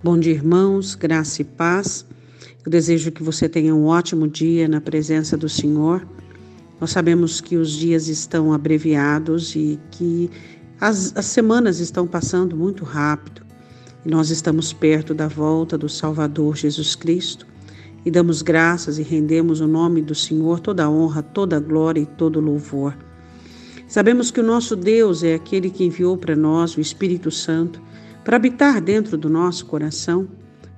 Bom dia, irmãos, graça e paz. Eu desejo que você tenha um ótimo dia na presença do Senhor. Nós sabemos que os dias estão abreviados e que as, as semanas estão passando muito rápido. E nós estamos perto da volta do Salvador Jesus Cristo. E damos graças e rendemos o nome do Senhor toda a honra, toda a glória e todo o louvor. Sabemos que o nosso Deus é aquele que enviou para nós o Espírito Santo para habitar dentro do nosso coração,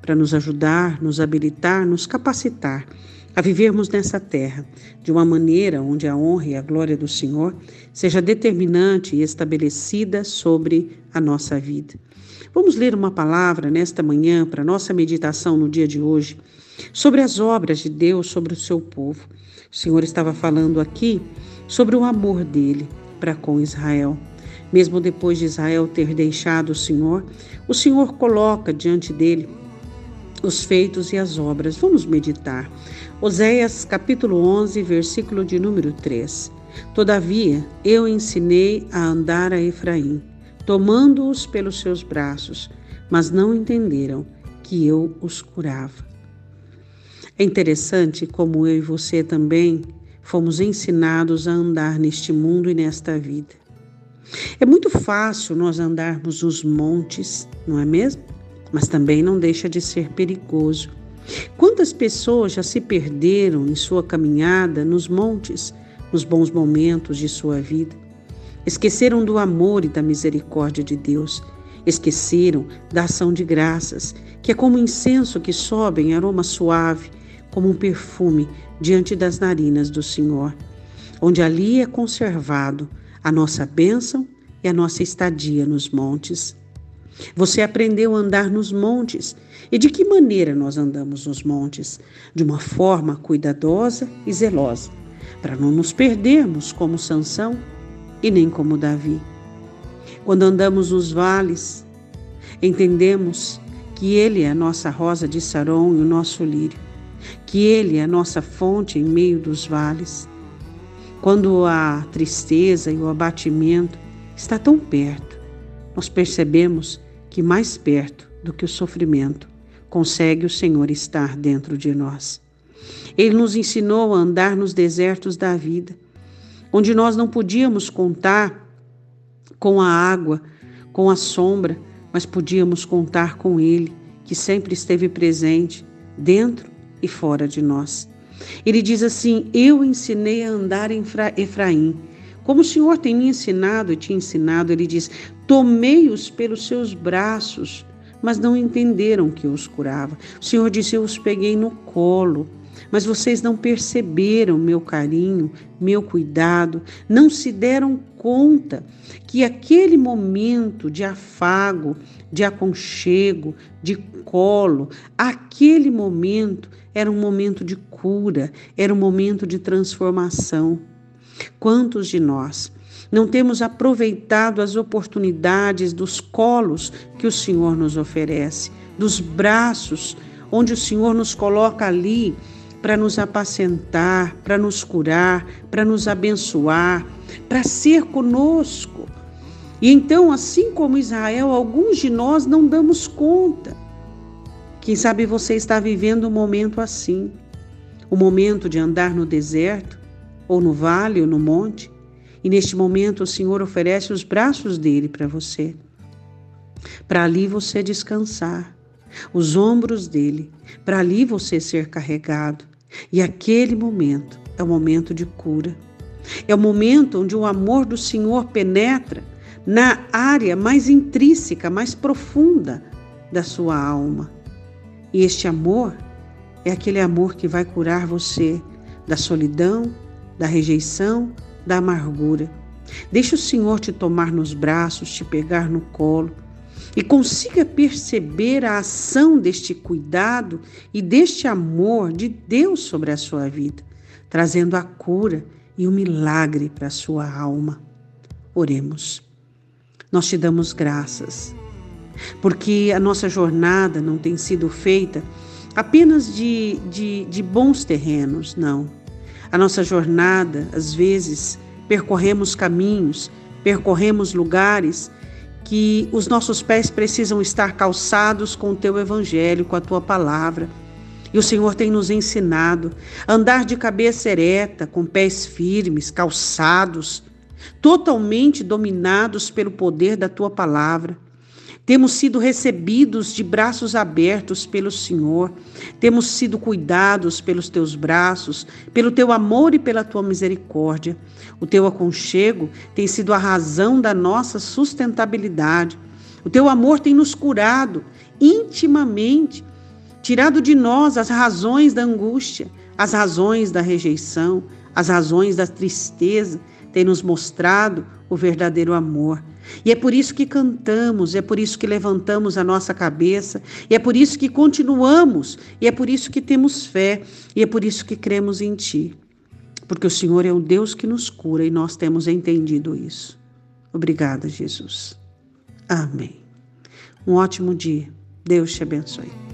para nos ajudar, nos habilitar, nos capacitar a vivermos nessa terra de uma maneira onde a honra e a glória do Senhor seja determinante e estabelecida sobre a nossa vida. Vamos ler uma palavra nesta manhã para nossa meditação no dia de hoje sobre as obras de Deus sobre o seu povo. O Senhor estava falando aqui sobre o amor dele para com Israel. Mesmo depois de Israel ter deixado o Senhor, o Senhor coloca diante dele os feitos e as obras. Vamos meditar. Oséias capítulo 11, versículo de número 3. Todavia, eu ensinei a andar a Efraim, tomando-os pelos seus braços, mas não entenderam que eu os curava. É interessante como eu e você também fomos ensinados a andar neste mundo e nesta vida. É muito fácil nós andarmos nos montes, não é mesmo? Mas também não deixa de ser perigoso. Quantas pessoas já se perderam em sua caminhada nos montes, nos bons momentos de sua vida? Esqueceram do amor e da misericórdia de Deus. Esqueceram da ação de graças, que é como incenso que sobe em aroma suave, como um perfume diante das narinas do Senhor, onde ali é conservado a nossa bênção e a nossa estadia nos montes. Você aprendeu a andar nos montes. E de que maneira nós andamos nos montes? De uma forma cuidadosa e zelosa, para não nos perdermos como Sansão e nem como Davi. Quando andamos nos vales, entendemos que ele é a nossa rosa de Saron e o nosso lírio, que ele é a nossa fonte em meio dos vales. Quando a tristeza e o abatimento está tão perto, nós percebemos que mais perto do que o sofrimento consegue o Senhor estar dentro de nós. Ele nos ensinou a andar nos desertos da vida, onde nós não podíamos contar com a água, com a sombra, mas podíamos contar com Ele, que sempre esteve presente dentro e fora de nós. Ele diz assim: Eu ensinei a andar em Efraim. Como o Senhor tem me ensinado e te ensinado, ele diz: Tomei-os pelos seus braços, mas não entenderam que eu os curava. O Senhor disse: Eu os peguei no colo, mas vocês não perceberam meu carinho, meu cuidado, não se deram conta que aquele momento de afago, de aconchego, de colo, aquele momento era um momento de cura, era um momento de transformação. Quantos de nós não temos aproveitado as oportunidades dos colos que o Senhor nos oferece, dos braços onde o Senhor nos coloca ali para nos apacentar, para nos curar, para nos abençoar, para ser conosco. E então, assim como Israel, alguns de nós não damos conta. Quem sabe você está vivendo um momento assim, o momento de andar no deserto, ou no vale, ou no monte, e neste momento o Senhor oferece os braços dele para você, para ali você descansar, os ombros dele, para ali você ser carregado, e aquele momento é o momento de cura. É o momento onde o amor do Senhor penetra na área mais intrínseca, mais profunda da sua alma. E este amor é aquele amor que vai curar você da solidão, da rejeição, da amargura. Deixe o Senhor te tomar nos braços, te pegar no colo e consiga perceber a ação deste cuidado e deste amor de Deus sobre a sua vida, trazendo a cura e o milagre para a sua alma. Oremos. Nós te damos graças, porque a nossa jornada não tem sido feita apenas de, de, de bons terrenos, não. A nossa jornada, às vezes, percorremos caminhos, percorremos lugares que os nossos pés precisam estar calçados com o teu evangelho, com a tua palavra. E o Senhor tem nos ensinado a andar de cabeça ereta, com pés firmes, calçados, totalmente dominados pelo poder da tua palavra. Temos sido recebidos de braços abertos pelo Senhor, temos sido cuidados pelos teus braços, pelo teu amor e pela tua misericórdia. O teu aconchego tem sido a razão da nossa sustentabilidade. O teu amor tem nos curado intimamente, tirado de nós as razões da angústia, as razões da rejeição, as razões da tristeza, tem nos mostrado o verdadeiro amor. E é por isso que cantamos, é por isso que levantamos a nossa cabeça, e é por isso que continuamos, e é por isso que temos fé, e é por isso que cremos em Ti. Porque o Senhor é o Deus que nos cura e nós temos entendido isso. Obrigada, Jesus. Amém. Um ótimo dia. Deus te abençoe.